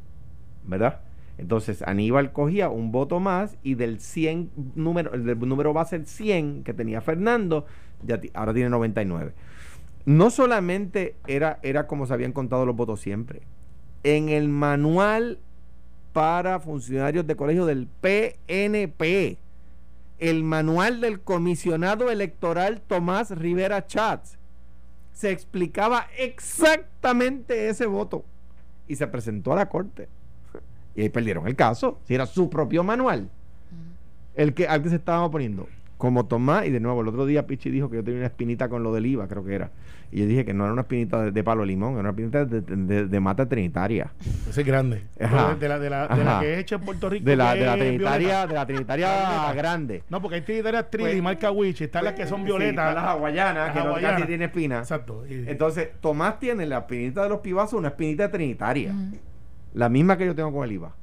¿verdad? Entonces Aníbal cogía un voto más y del 100 número, el del número base el 100 que tenía Fernando, ya ahora tiene 99. No solamente era, era como se habían contado los votos siempre. En el manual para funcionarios de colegio del PNP, el manual del comisionado electoral Tomás Rivera Chats, se explicaba exactamente ese voto y se presentó a la corte. Y ahí perdieron el caso, si era su propio manual el que, al que se estaban oponiendo. Como Tomás, y de nuevo, el otro día Pichi dijo que yo tenía una espinita con lo del IVA, creo que era. Y yo dije que no era una espinita de, de palo limón, era una espinita de, de- de- de mata trinitaria. Ese es grande. Ajá. De la, de, la, de la Ajá. que es hecha en Puerto Rico. De la, de trinitaria, de la trinitaria grande. No, porque hay trinitarias Trini Pues- y marca Witch, están las que son Sí, violetas. están las hawaianas, Las que no hawaianas. casi tiene espina. Exacto. Y- Entonces, Tomás tiene la espinita de los pibazos, una espinita trinitaria. La misma que yo tengo con el IVA.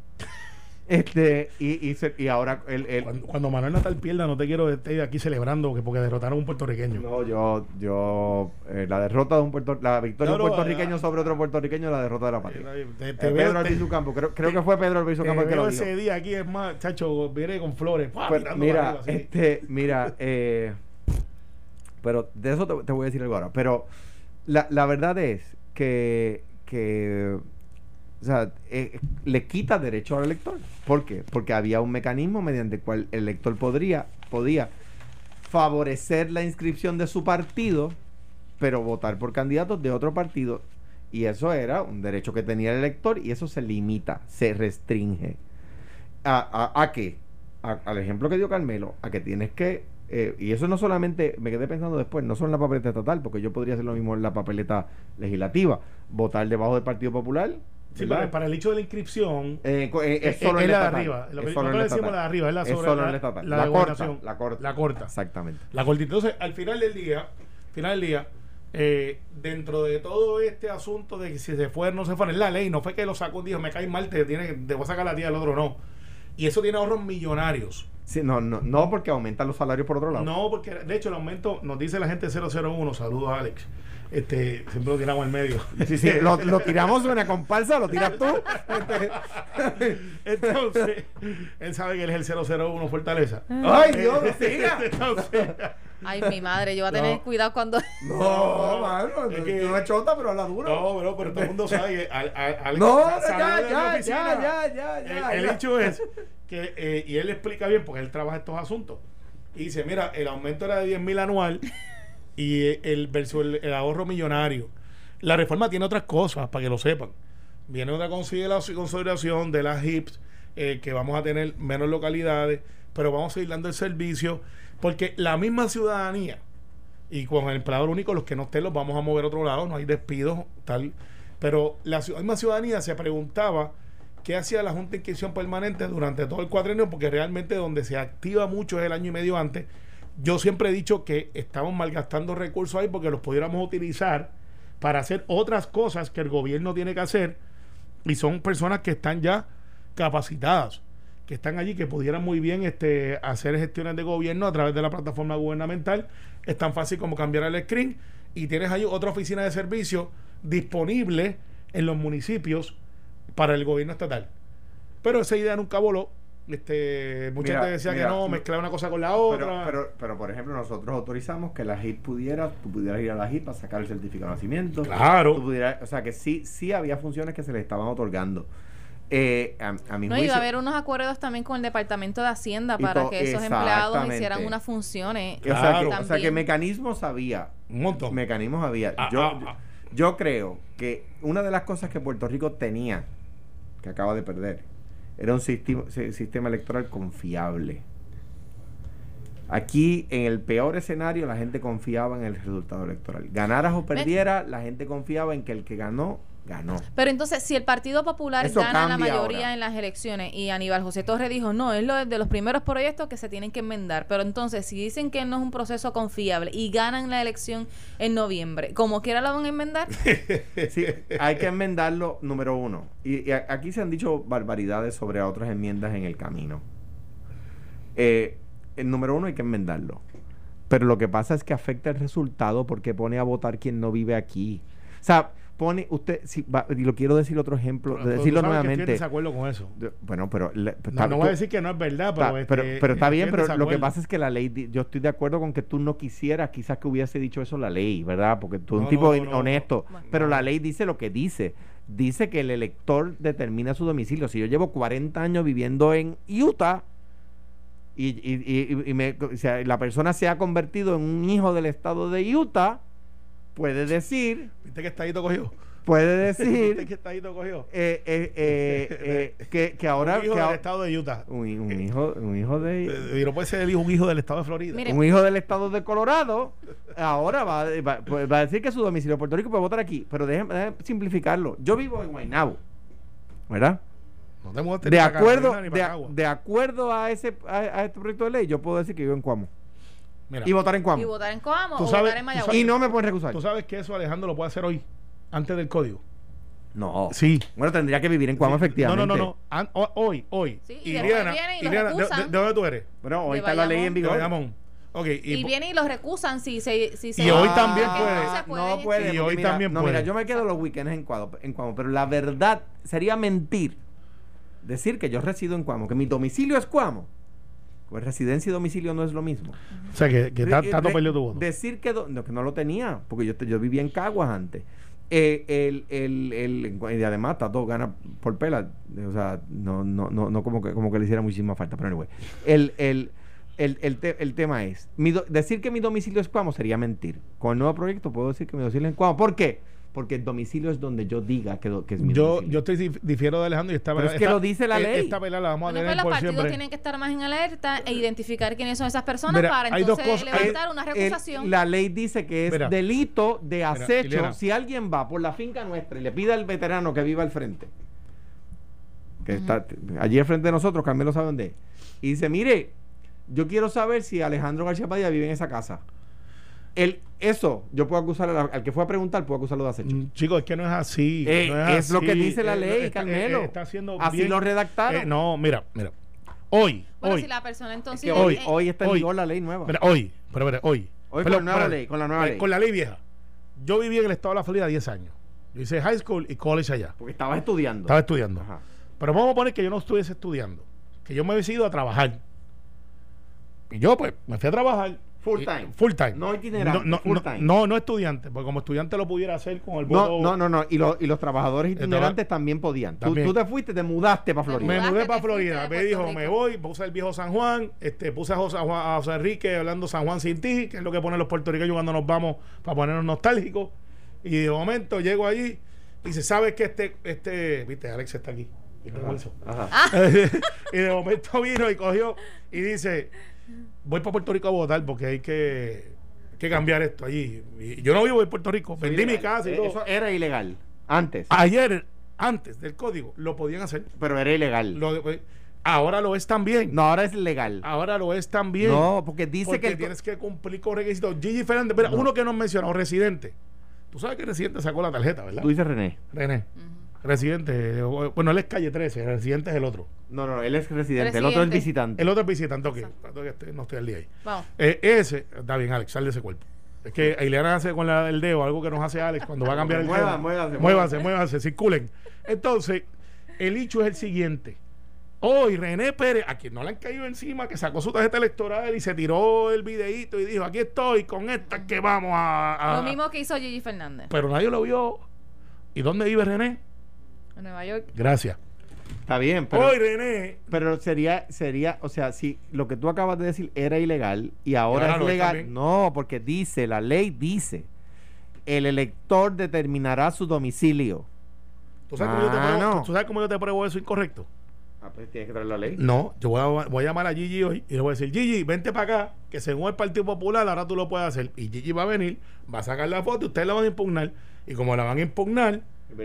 Este, y, y, se- y ahora el, el- cuando, cuando Manuel Natal pierda, no te quiero estar aquí celebrando que porque derrotaron a un puertorriqueño. No, yo, yo, eh, la derrota de un puerto, la victoria de No, un no, puertorriqueño ah, sobre otro puertorriqueño, la derrota de la patria. Te, Eh, te veo, Pedro Albizu Campo, creo, creo te- que fue Pedro Albizu Campo el que lo dijo. ese día aquí, es más, chacho, viene con flores. ¡pua! Pues, mira, arriba, este, mira, eh, pero de eso te, te voy a decir algo ahora. Pero la, la verdad es que, que o sea, eh, le quita derecho al elector. ¿Por qué? Porque había un mecanismo mediante el cual el elector podría, podía favorecer la inscripción de su partido, pero votar por candidatos de otro partido. Y eso era un derecho que tenía el elector y eso se limita, se restringe. ¿A, a, a qué? Al ejemplo que dio Carmelo, a que tienes que, eh, y eso no solamente, me quedé pensando después, no solo en la papeleta estatal, porque yo podría hacer lo mismo en la papeleta legislativa, votar debajo del Partido Popular. Sí, para, el hecho de la inscripción, Eh, co- eh, es solo es en la de estatal. arriba. Lo que nosotros la decimos la de arriba, es la Es sobre en la, la corta, la corta. La corta. Exactamente. La cortita. Entonces, al final del día, final del día, eh, dentro de todo este asunto de que si se fue o no se fue, es la ley, no fue que lo sacó un día, me cae mal, te, tiene, te voy a sacar la tía del otro, no. Y eso tiene ahorros millonarios. Sí, no, no, no porque aumentan los salarios por otro lado. No, porque de hecho el aumento, nos dice la gente 001, saludos Alex. Este, siempre lo tiramos al medio. Sí, sí, lo, lo tiramos de una comparsa, lo tiras tú. Este, Entonces, él sabe que él es el 001 Fortaleza. Ay, Dios, no siga. Entonces, Ay, mi madre, yo voy a tener No. cuidado cuando. No, mano, Es que- no es chota, pero habla duro. no, bro, pero todo el mundo sabe que al, al- No, ya, ya, oficina. ya, ya, ya, ya, El, el ya. hecho es que, eh, y él explica bien, porque él trabaja estos asuntos. Y dice, mira, el aumento era de 10 mil anual y el versus el, ahorro millonario. La reforma tiene otras cosas, para que lo sepan. Viene otra consideración, de las HIPS, eh, que vamos a tener menos localidades, pero vamos a seguir dando el servicio, porque la misma ciudadanía, y con el empleador único, los que no estén los vamos a mover a otro lado, no hay despidos, tal. Pero la misma ciudadanía se preguntaba qué hacía la Junta de Inscripción Permanente durante todo el cuatrenio, porque realmente donde se activa mucho es el año y medio antes. Yo siempre he dicho que estamos malgastando recursos ahí porque los pudiéramos utilizar para hacer otras cosas que el gobierno tiene que hacer y son personas que están ya capacitadas, que están allí, que pudieran muy bien este, hacer gestiones de gobierno a través de la plataforma gubernamental. Es tan fácil como cambiar el screen y tienes ahí otra oficina de servicio disponible en los municipios para el gobierno estatal. Pero esa idea nunca voló. Este, mucha Mira, gente decía mira, que no, mezclar una cosa con la otra. pero, pero, por ejemplo, nosotros autorizamos que la JIP pudiera, tú pudieras ir a la JIP a sacar el certificado de nacimiento. Claro. Tú pudieras- o sea, que sí, sí había funciones que se le estaban otorgando. Eh, a, a mi No, juicio, iba a haber unos acuerdos también con el Departamento de Hacienda para to- que esos empleados hicieran unas funciones. o, sea, que, Claro. o sea, que mecanismos había. un montón. Mecanismos había. Ah, yo, ah, ah. yo creo que una de las cosas que Puerto Rico tenía, que acaba de perder, era un sistema, si- sistema electoral confiable. Aquí, en el peor escenario, la gente confiaba en el resultado electoral. Ganaras o perdieras, la gente confiaba en que el que ganó, ganó. Pero entonces, si el Partido Popular Eso gana la mayoría ahora. en las elecciones y Aníbal José Torres dijo, no, es lo de los primeros proyectos que se tienen que enmendar. Pero entonces, si dicen que no es un proceso confiable y ganan la elección en noviembre, como quiera lo van a enmendar, Sí, hay que enmendarlo, número uno. Y, aquí se han dicho barbaridades sobre otras enmiendas en el camino. Eh, el número uno hay que enmendarlo. Pero lo que pasa es que afecta el resultado porque pone a votar quien no vive aquí. O sea, pone usted, si va- y lo quiero decir otro ejemplo, Pero tú decirlo sabes que estoy en nuevamente. desacuerdo con eso. Bueno, pero... le- No, está- no voy a decir que no es verdad, pero, Está- este, pero, pero está bien, pero lo que pasa es que la ley, yo estoy de acuerdo con que tú no quisieras quizás que hubiese dicho eso la ley, ¿verdad? Porque tú eres No, un tipo no, no, honesto, no. pero la ley dice lo que dice. Dice que el elector determina su domicilio. Si yo llevo 40 años viviendo en Utah y, y- y- y me- o sea, la persona se ha convertido en un hijo del estado de Utah, puede decir, ¿Viste que estadito cogió? puede ¿Viste decir que estadito cogió? eh, eh, eh, eh, que, que ahora... un hijo que del estado de Utah. un, un hijo, un hijo de... Eh, Y no puede ser el hijo, un hijo del estado de Florida. Mire, un hijo del estado de Colorado, ahora va, va- pues va a decir que su domicilio es Puerto Rico puede votar aquí. Pero déjeme, déjeme simplificarlo. Yo vivo en Guaynabo, ¿verdad? no te De acuerdo, Carolina de, de acuerdo a ese a, a este proyecto de ley, yo puedo decir que vivo en Cuamo Mira, y votar en y Cuamo. votar en Coamo Tú o sabes- votar en Mayagüez. Y no me pueden recusar. tú sabes que eso Alejandro lo puede hacer hoy, antes del código. No. Sí. Bueno, tendría que vivir en Cuamo, Sí. efectivamente. No, no, no, no. Hoy, hoy. Sí, y después viene y lo Iliana, ¿de, recusan. de- de dónde tú eres? Bueno, hoy De está la ley en Bayamón. De vigor. Bayamón. Ok, y, Y, vienen y los recusan si se... Si se Y hoy Ah, también puede. No, puede. No puede. Y hoy mira, también no, puede. mira, yo me quedo los weekends en Cuamo, en Cuamo, pero la verdad sería mentir decir que yo resido en Cuamo, que mi domicilio es Cuamo. Pues residencia y domicilio no es lo mismo. o sea, que, que De- Tato perdió tu voto. Decir que, do- no, que no lo tenía, porque yo, yo vivía en Caguas antes. Eh, el, el, el- y además Tato gana por pela. O sea, no, no, no, no como, que, como que le hiciera muchísima falta. Pero anyway, el, el, el, el, te- el tema es, mi do- decir que mi domicilio es Cuamo sería mentir. Con el nuevo proyecto puedo decir que mi domicilio es Cuamo. ¿Por qué? Porque el domicilio es donde yo diga que, es mi Yo, domicilio. yo estoy dif- difiero de Alejandro y esta Pero es que esta- lo dice la eh, ley. Esta pelea la vamos a Bueno, tener pues los partidos siempre. tienen que estar más en alerta e identificar quiénes son esas personas Mira, para hay dos entonces cosas- hay- levantar una El- recusación. la ley dice que es Mira. delito de acecho si alguien va por la finca nuestra y le pide al veterano que viva al frente, que está allí al frente de nosotros, Carmelo lo sabe dónde es, y dice, mire, yo quiero saber si Alejandro García Padilla vive en esa casa. El, eso, yo puedo acusar al, al que fue a preguntar, puedo acusarlo de acecho. Mm, Chicos, es que no es así. Eh, no es lo que dice la Eh, ley, está- Carmelo. eh, está haciendo Así bien- lo redactaron. Eh, no, mira, mira. Hoy, bueno, hoy, si la persona entonces... que hoy, eh, hoy está en vigor la ley nueva. mira, hoy, pero mira, hoy. Hoy con Pero, la nueva ley, con la nueva eh, ley. Con la ley vieja. Yo viví en el estado de la Florida 10 años. Yo hice high school y college allá. Porque estabas estudiando. Estaba estudiando. Ajá. Pero vamos a poner que yo no estuviese estudiando. Que yo me hubiese ido a trabajar. Y yo, pues, me fui a trabajar. Full time. Full time. No itinerante, No, no, full no, time. no, no estudiante. Porque como estudiante lo pudiera hacer con el voto. No, no, no, no. Y, los y los trabajadores itinerantes también podían. Tú, También. tú te fuiste, te mudaste para Florida. Me mudé para Florida. Me dijo, Rico. me voy, puse el viejo San Juan, este, puse a José, a José Enrique hablando San Juan sin ti, que es lo que ponen los puertorriqueños cuando nos vamos para ponernos nostálgicos. Y de momento llego allí y dice, ¿sabes que este, este, viste, Alex está aquí? Ajá. y de momento vino y cogió y dice, voy para Puerto Rico a votar porque hay que, que cambiar esto allí. Y yo no vivo en Puerto Rico, vendí mi casa y Eh, todo. Eso era ilegal. Antes. Ayer, antes del código, lo podían hacer. Pero era ilegal. Lo- ahora lo es también. no, ahora es legal. Ahora lo es también. No, porque dice porque que. el- tienes que cumplir con requisitos. Gigi Fernández, mira, No. uno que nos mencionó, residente. Tú sabes que residente sacó la tarjeta, ¿verdad? Tú dices René. René. Residente. Bueno, él es calle 13, residente es el otro. No, no, él es residente. El otro es visitante. El otro es visitante, ok. Tanto que este- no estoy al día ahí. Vamos. Eh, ese, está bien, Alex, sal de ese cuerpo. Es que Ileana hace con la- el dedo algo que nos hace Alex cuando va a cambiar el Mueva- tema. muévase, muévanse, muévanse, circulen. Entonces, el hecho es el siguiente. Hoy René Pérez, a quien no le han caído encima, que sacó su tarjeta electoral y se tiró el videíto y dijo, aquí estoy con esta que vamos a... a-". Lo mismo que hizo Gigi Fernández Pero nadie lo vio. ¿Y dónde vive René? Nueva York. Gracias. Está bien, pero, Hoy René... pero sería, sería, o sea, si lo que tú acabas de decir era ilegal y ahora, ahora es legal, no, porque dice, la ley dice, el elector determinará su domicilio. ¿Tú sabes, cómo yo te Ah, pruebo, no. ¿Tú sabes cómo yo te pruebo eso incorrecto? Ah, pues tienes que traer la ley. No, yo voy a, voy a llamar a Gigi hoy y le voy a decir, Gigi, vente para acá, que según el Partido Popular ahora tú lo puedes hacer. Y Gigi va a venir, va a sacar la foto, ustedes la van a impugnar. Y como la van a impugnar,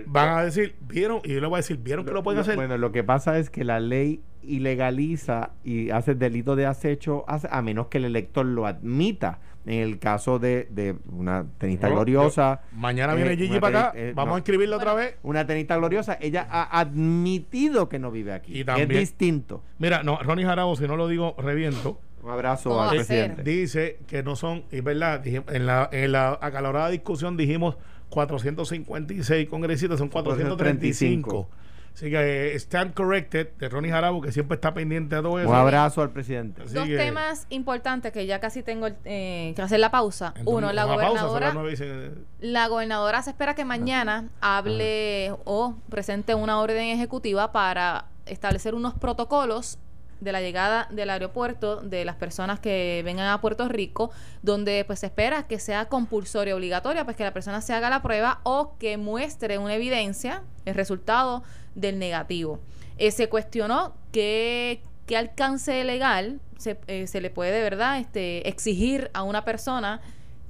van a decir, ¿vieron? Y yo le voy a decir, ¿vieron que lo pueden hacer? Bueno, lo que pasa es que la ley ilegaliza y hace delito de acecho a menos que el elector lo admita. En el caso de, de una tenista gloriosa, yo- mañana eh, viene Gigi para acá, eh, vamos no. a inscribirla otra vez. una tenista gloriosa, ella ha admitido que no vive aquí. Y es también- distinto. Mira, no, Ronnie Jarabo, si no lo digo, reviento. Un abrazo ¿Cómo al a presidente. Dice que no son, y es verdad, en la, en la acalorada discusión dijimos 456 congresistas, son 435. Así que eh, stand corrected de Ronnie Jarabo, que siempre está pendiente de todo eso. Un abrazo al presidente. Así Dos que- temas importantes que ya casi tengo eh, que hacer la pausa. Entonces, Uno, la pausa, gobernadora. se- La gobernadora se espera que mañana hable o presente una orden ejecutiva para establecer unos protocolos de la llegada del aeropuerto de las personas que vengan a Puerto Rico, donde pues se espera que sea compulsoria obligatoria, pues que la persona se haga la prueba o que muestre una evidencia, el resultado del negativo. Eh, se cuestionó qué, qué alcance legal se, eh, se le puede de verdad este, exigir a una persona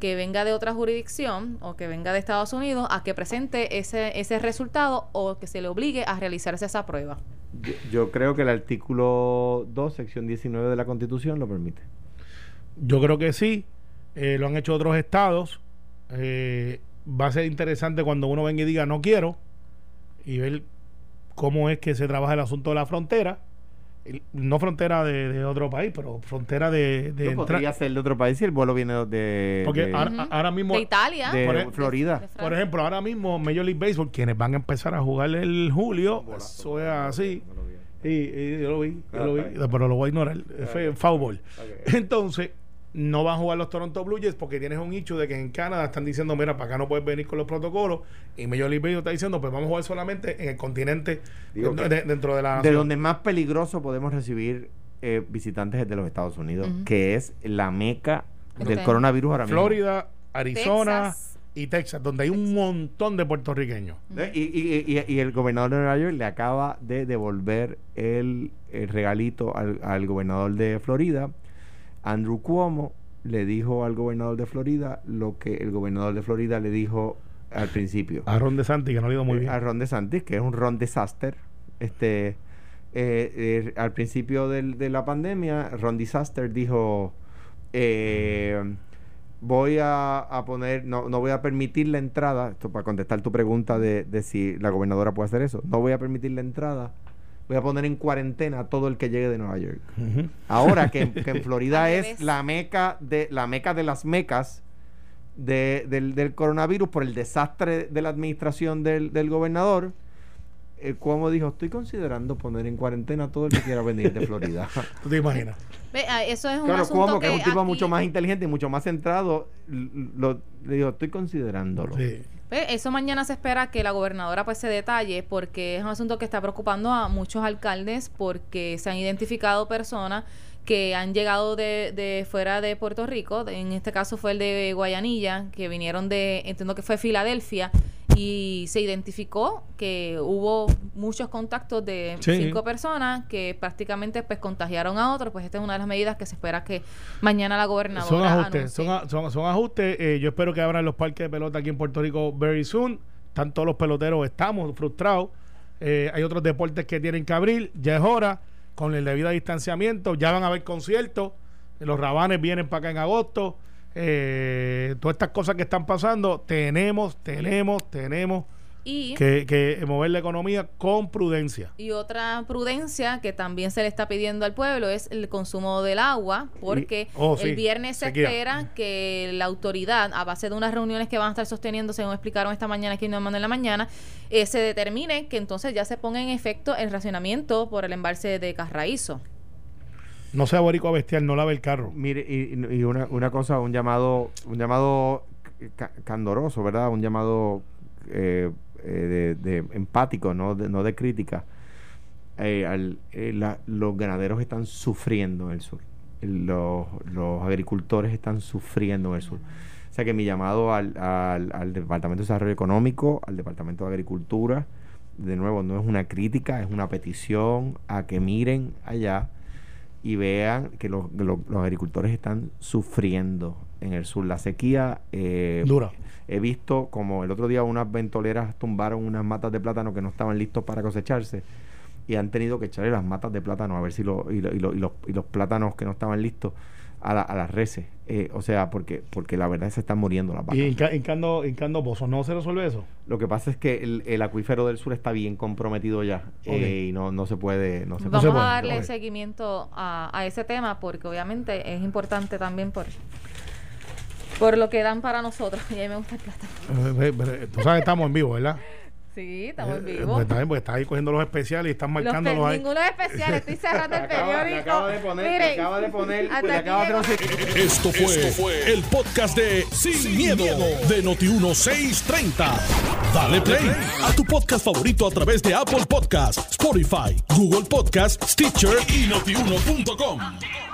que venga de otra jurisdicción o que venga de Estados Unidos a que presente ese, ese resultado o que se le obligue a realizarse esa prueba. Yo, yo creo que el artículo 2, sección 19 de la Constitución lo permite. Yo creo que sí. eh, lo han hecho otros estados. Eh, va a ser interesante cuando uno venga y diga no quiero y ver cómo es que se trabaja el asunto de la frontera. No frontera de, de otro país, pero frontera de, de No podría ser de otro país si el vuelo viene de, Porque de- ahora, mismo, De Italia. de por e- Florida. por ejemplo, ahora mismo Major League Baseball, quienes van a empezar a jugar el julio, eso es así. Sí, sí, yo lo vi, yo lo vi, Ah, pero lo voy a ignorar. Fue foul ball. Entonces, no van a jugar los Toronto Blue Jays porque tienes un hecho de que en Canadá están diciendo, mira, para acá no puedes venir con los protocolos. Y Major League Baseball está diciendo, pues vamos a jugar solamente en el continente Digo de- que de- dentro de la de donde más peligroso podemos recibir eh, visitantes es de los Estados Unidos, que es la meca del coronavirus ahora mismo. Florida, Arizona Texas. y Texas, donde hay un montón de puertorriqueños. Eh, Y, y- y- y el gobernador de Nueva York le acaba de devolver el, el regalito al, al gobernador de Florida. Andrew Cuomo le dijo al gobernador de Florida lo que el gobernador de Florida le dijo al principio. A Ron DeSantis, que no le ha ido muy Eh, bien. a Ron DeSantis, que es un Ron Disaster. Este, eh, eh, al principio del- de la pandemia, Ron Disaster dijo, eh, voy a, a poner, no, no voy a permitir la entrada, esto para contestar tu pregunta de, de si la gobernadora puede hacer eso, no voy a permitir la entrada, voy a poner en cuarentena a todo el que llegue de Nueva York. Ahora que, que en Florida es la meca de la meca de las mecas de- del, del coronavirus por el desastre de la administración del, del gobernador, eh, Cuomo dijo, estoy considerando poner en cuarentena a todo el que quiera venir de Florida. ¿Tú te imaginas? Ah, eso es un claro, asunto Cuomo, que, es un tipo aquí- mucho más inteligente y mucho más centrado, lo, le dijo, estoy considerándolo. Sí. Eso mañana se espera que la gobernadora pues se detalle porque es un asunto que está preocupando a muchos alcaldes porque se han identificado personas que han llegado de, de fuera de Puerto Rico, en este caso fue el de Guayanilla, que vinieron de, entiendo que fue Filadelfia, y se identificó que hubo muchos contactos de Sí. cinco personas que prácticamente pues contagiaron a otros, pues esta es una de las medidas que se espera que mañana la gobernadora Son ajustes, anuncie. son, a- son, son ajustes. Eh, yo espero que abran los parques de pelota aquí en Puerto Rico very soon. Están todos los peloteros, estamos frustrados. Eh, hay otros deportes que tienen que abrir. Ya es hora, con el debido distanciamiento. Ya van a haber conciertos. Los rabanes vienen para acá en agosto. Eh, todas estas cosas que están pasando, tenemos, tenemos, tenemos Y, que, que mover la economía con prudencia. y otra prudencia que también se le está pidiendo al pueblo es el consumo del agua, porque Y- oh, sí, el viernes se sequía. espera que la autoridad, a base de unas reuniones que van a estar sosteniendo, según explicaron esta mañana aquí en Nueva en la mañana, eh, se determine que entonces ya se ponga en efecto el racionamiento por el embalse de Carraízo. No sea boricua bestial, no lave el carro. Mire, y, y una, una cosa, un llamado, un llamado ca- candoroso, ¿verdad? Un llamado eh, eh, de, de empático, no de, no de crítica. Eh, al- eh, los ganaderos están sufriendo en el sur. Los, los agricultores están sufriendo en el sur. O sea que mi llamado al, al, al Departamento de Desarrollo Económico, al Departamento de Agricultura, de nuevo, no es una crítica, es una petición a que miren allá y vean que los, los- los agricultores están sufriendo en el sur. La sequía, eh, Dura. he visto como el otro día unas ventoleras tumbaron unas matas de plátano que no estaban listos para cosecharse y han tenido que echarle las matas de plátano a ver si lo, y, lo- y lo- y los, y los plátanos que no estaban listos a, la- a las reses. Eh, o sea, porque, porque la verdad se están muriendo las vacas. Y hinca- hincando, hincando pozos. ¿No se resuelve eso? Lo que pasa es que el, el acuífero del sur está bien comprometido ya eh, y no, no se puede... No se Vamos a darle seguimiento a, a ese tema porque obviamente es importante también por, por lo que dan para nosotros. Y a mí me gusta el plátano. Eh, Tú sabes estamos en vivo, ¿verdad? Sí, estamos en Eh, vivo. Pues está bien, porque estás ahí cogiendo los especiales y estás Los marcándolos pe- ahí. ninguno es especial, estoy cerrando el periódico. acaba de poner- Miren, acaba de poner- aquí acaba de llegó. Esto fue, Esto fue el podcast de Sin, miedo, de Noti1630. Dale play a tu podcast favorito a través de Apple Podcasts, Spotify, Google Podcasts, Stitcher y notiuno.com.